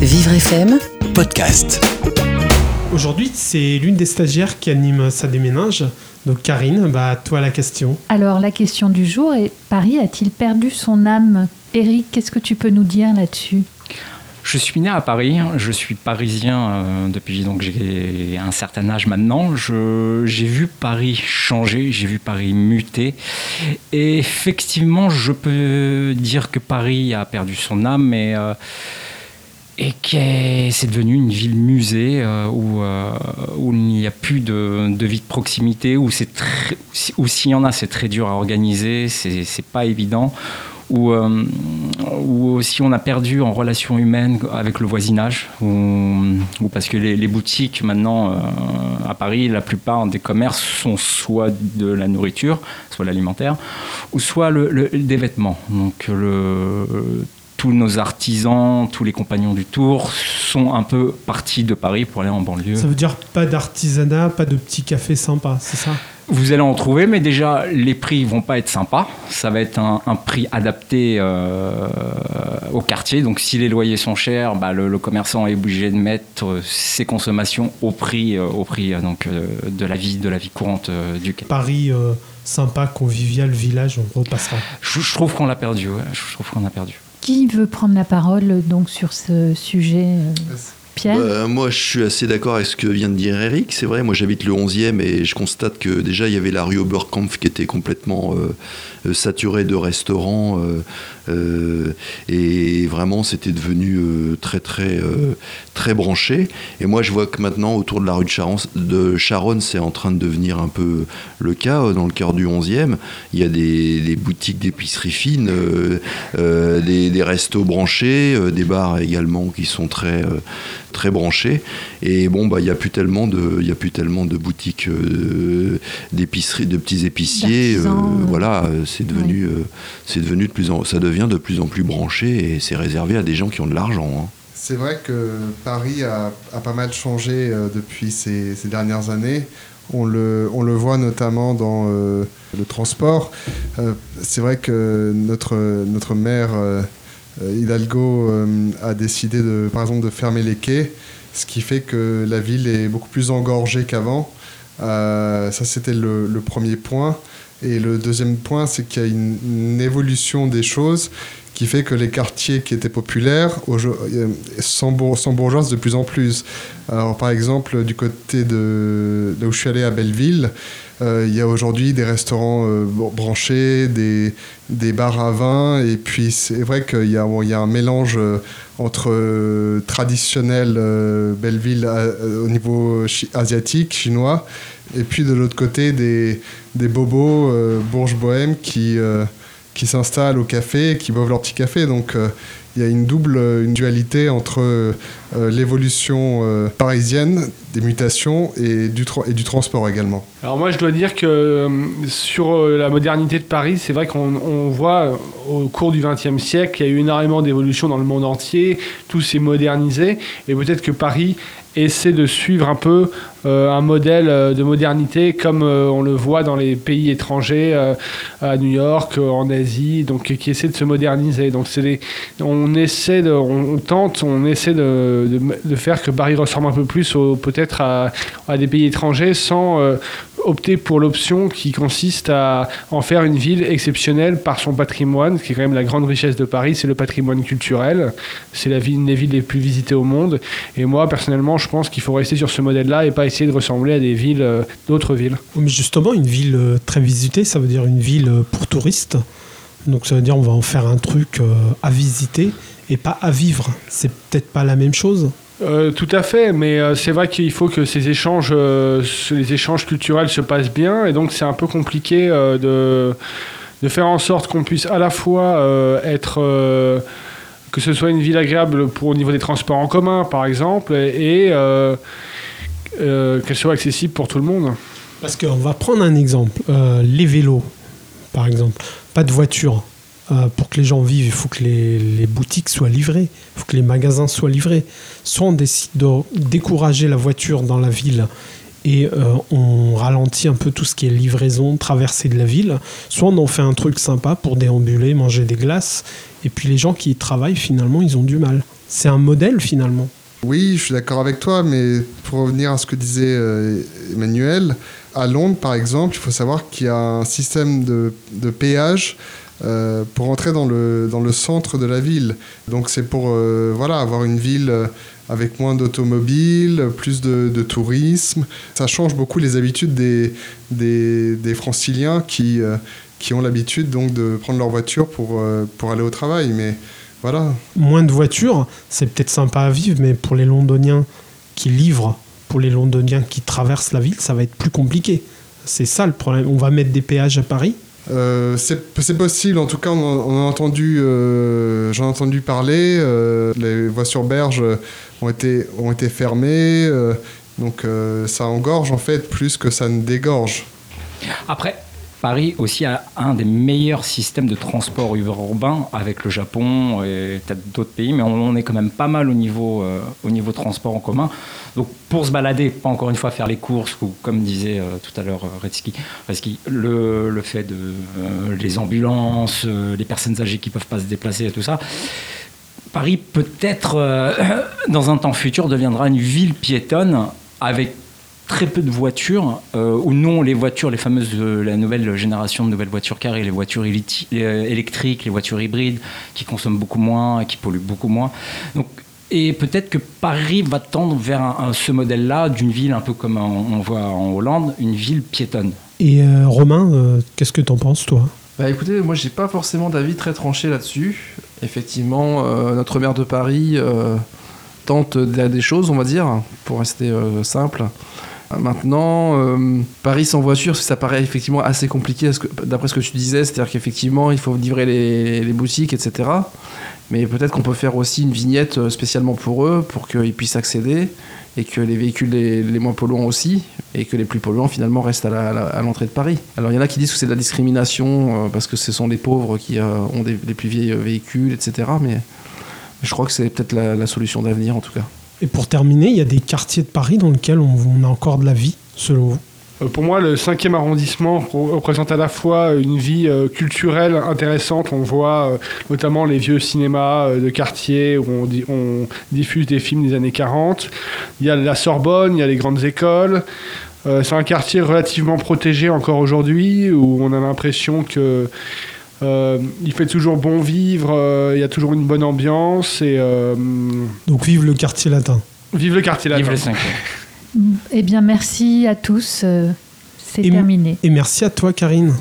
Vivre FM podcast. Aujourd'hui, c'est l'une des stagiaires qui anime sa déménage. Donc Karine, bah toi la question. Alors la question du jour est Paris a-t-il perdu son âme? Eric, qu'est-ce que tu peux nous dire là-dessus? Je suis né à Paris, je suis parisien euh, depuis donc j'ai un certain âge maintenant. J'ai vu Paris changer, j'ai vu Paris muter. Et effectivement, je peux dire que Paris a perdu son âme, mais euh, et c'est devenu une ville musée euh, où, où, il n'y a plus de, vie de proximité, où, où s'il y en a, c'est très dur à organiser, c'est pas évident ou, euh, aussi on a perdu en relation humaine avec le voisinage, ou, parce que les, boutiques maintenant euh, à Paris, la plupart des commerces sont soit de la nourriture, soit l'alimentaire, ou soit des vêtements. Donc le, tous nos artisans, tous les compagnons du Tour sont un peu partis de Paris pour aller en banlieue. Ça veut dire pas d'artisanat, pas de petits cafés sympas, c'est ça? Vous allez en trouver, mais déjà, les prix vont pas être sympas. Ça va être un, prix adapté euh, au quartier. Donc, si les loyers sont chers, bah, le, commerçant est obligé de mettre ses consommations au prix, euh, au prix euh, donc, de, la vie, de la vie courante du quartier. Paris sympa, convivial, village, on repassera. Je, je trouve qu'on l'a perdu. Je trouve qu'on a perdu. Qui veut prendre la parole donc sur ce sujet bah, moi, je suis assez d'accord avec ce que vient de dire Eric. C'est vrai, moi j'habite le 11e et je constate que déjà il y avait la rue Oberkampf qui était complètement euh, euh, saturée de restaurants. Euh, et vraiment, c'était devenu très, très, très branché. Et moi, je vois que maintenant, autour de la rue de Charonne, c'est en train de devenir un peu le cas. Dans le cœur du 11e, il y a des, boutiques d'épicerie fine, des, des, restos branchés, des bars également qui sont très très branché. Et bon, bah, il n'y a plus tellement de, il a plus tellement de boutiques euh, d'épicerie, de petits épiciers. Euh, voilà, c'est devenu, euh, c'est devenu de plus en, ça devient de plus en plus branché et c'est réservé à des gens qui ont de l'argent. Hein. C'est vrai que Paris a, pas mal changé depuis ces, dernières années. On le, on le, voit notamment dans le transport. c'est vrai que notre, notre maire euh, Hidalgo euh, a décidé, de, par exemple, de fermer les quais, ce qui fait que la ville est beaucoup plus engorgée qu'avant. Euh, ça, c'était le, premier point. Et le deuxième point, c'est qu'il y a une, évolution des choses qui fait que les quartiers qui étaient populaires s'embourgeoisent de plus en plus. Alors, par exemple, du côté de où je suis allé à Belleville, euh, il y a aujourd'hui des restaurants euh, branchés, des, des, bars à vin, et puis c'est vrai qu'il y, y, a un mélange euh, entre traditionnel Belleville au niveau asiatique, chinois, et puis de l'autre côté des, des bobos bourges bohèmes qui, qui s'installent au café, qui boivent leur petit café. Donc il y a une double une dualité entre euh, l'évolution euh, parisienne des mutations et du, et du transport également. Alors moi je dois dire que euh, sur la modernité de Paris, c'est vrai qu'on voit au cours du XXe siècle, il y a eu énormément d'évolutions dans le monde entier, tout s'est modernisé et peut-être que Paris essaie de suivre un peu euh, un modèle euh, de modernité comme euh, on le voit dans les pays étrangers, à New York, en Asie, donc qui essaie de se moderniser. Donc c'est on essaie de, on, tente, on essaie de, faire que Paris ressemble un peu plus peut-être à, des pays étrangers sans opter pour l'option qui consiste à en faire une ville exceptionnelle par son patrimoine, qui est quand même la grande richesse de Paris, c'est le patrimoine culturel. C'est la ville, une des villes les plus visitées au monde. Et moi, personnellement, je pense qu'il faut rester sur ce modèle-là et pas essayer de ressembler à des villes, euh, d'autres villes. Mais justement, une ville euh, très visitée, ça veut dire une ville euh, pour touristes. Donc ça veut dire on va en faire un truc à visiter et pas à vivre. C'est peut-être pas la même chose. Tout à fait, mais c'est vrai qu'il faut que ces échanges, les échanges culturels se passent bien, et donc c'est un peu compliqué de, de faire en sorte qu'on puisse à la fois être que ce soit une ville agréable pour au niveau des transports en commun, par exemple, et, euh, qu'elle soit accessible pour tout le monde. Parce qu'on va prendre un exemple, euh, les vélos, par exemple, pas de voiture. Euh, pour que les gens vivent, il faut que les, boutiques soient livrées, il faut que les magasins soient livrés. Soit on décide de décourager la voiture dans la ville et on ralentit un peu tout ce qui est livraison, traversée de la ville, soit on en fait un truc sympa pour déambuler, manger des glaces, et puis les gens qui y travaillent, finalement, ils ont du mal. c'est un modèle finalement. Oui, je suis d'accord avec toi, mais pour revenir à ce que disait euh, Emmanuel, à Londres, par exemple, il faut savoir qu'il y a un système de, de péage euh, pour entrer dans le, dans le centre de la ville. Donc c'est pour euh, voilà, avoir une ville avec moins d'automobiles, plus de, de, tourisme. Ça change beaucoup les habitudes des, des, des franciliens qui, qui ont l'habitude donc de prendre leur voiture pour, pour aller au travail. Mais voilà. Moins de voitures, c'est peut-être sympa à vivre, mais pour les Londoniens qui livrent, pour les Londoniens qui traversent la ville, ça va être plus compliqué. C'est ça le problème. On va mettre des péages à Paris euh, c'est possible, en tout cas, on, a entendu, euh, j'en ai entendu parler. Euh, les voies sur berge ont été, ont été fermées, donc ça engorge en fait plus que ça ne dégorge. Après, Paris aussi a un des meilleurs systèmes de transport urbain avec le Japon et peut-être d'autres pays, mais on, est quand même pas mal au niveau, euh, au niveau transport en commun. Donc pour se balader, pas encore une fois faire les courses, ou comme disait euh, tout à l'heure euh, Redsky, le, le, fait de les ambulances, les personnes âgées qui peuvent pas se déplacer et tout ça. Paris peut-être dans un temps futur deviendra une ville piétonne avec très peu de voitures, euh, ou non les voitures, les fameuses, euh, la nouvelle génération de nouvelles voitures carrées, les voitures euh, électriques, les voitures hybrides, qui consomment beaucoup moins, qui polluent beaucoup moins. Donc, et peut-être que Paris va tendre vers un- un- ce modèle-là d'une ville un peu comme on, on voit en Hollande, une ville piétonne. Et euh, Romain, euh, qu'est-ce que t'en penses toi? Bah écoutez, moi j'ai pas forcément d'avis très tranché là-dessus. Effectivement, euh, notre maire de Paris euh, tente des, des choses, on va dire, pour rester euh, simple. Maintenant, euh, Paris sans voiture, ça paraît effectivement assez compliqué d'après ce que tu disais, c'est-à-dire qu'effectivement il faut livrer les, boutiques, etc. Mais peut-être qu'on peut faire aussi une vignette euh, spécialement pour eux, pour qu'ils puissent accéder, et que les véhicules les, moins polluants aussi, et que les plus polluants finalement restent à l'entrée de Paris. Alors il y en a qui disent que c'est de la discrimination, euh, parce que ce sont les pauvres qui ont les plus vieilles véhicules, etc. Mais je crois que c'est peut-être la solution d'avenir en tout cas. Et pour terminer, il y a des quartiers de Paris dans lesquels on, a encore de la vie, selon vous? Euh, Pour moi, le 5e arrondissement re- représente à la fois une vie euh, culturelle intéressante. On voit euh, notamment les vieux cinémas euh, de quartier où on, di- on diffuse des films des années 40. Il y a la Sorbonne, il y a les grandes écoles. Euh, c'est un quartier relativement protégé encore aujourd'hui où on a l'impression que euh, il fait toujours bon vivre, euh, il y a toujours une bonne ambiance et euh, Donc vive le quartier latin. vive le quartier Vive latin. les 5 Eh bien, merci à tous. C'est terminé. Et merci à toi Karine.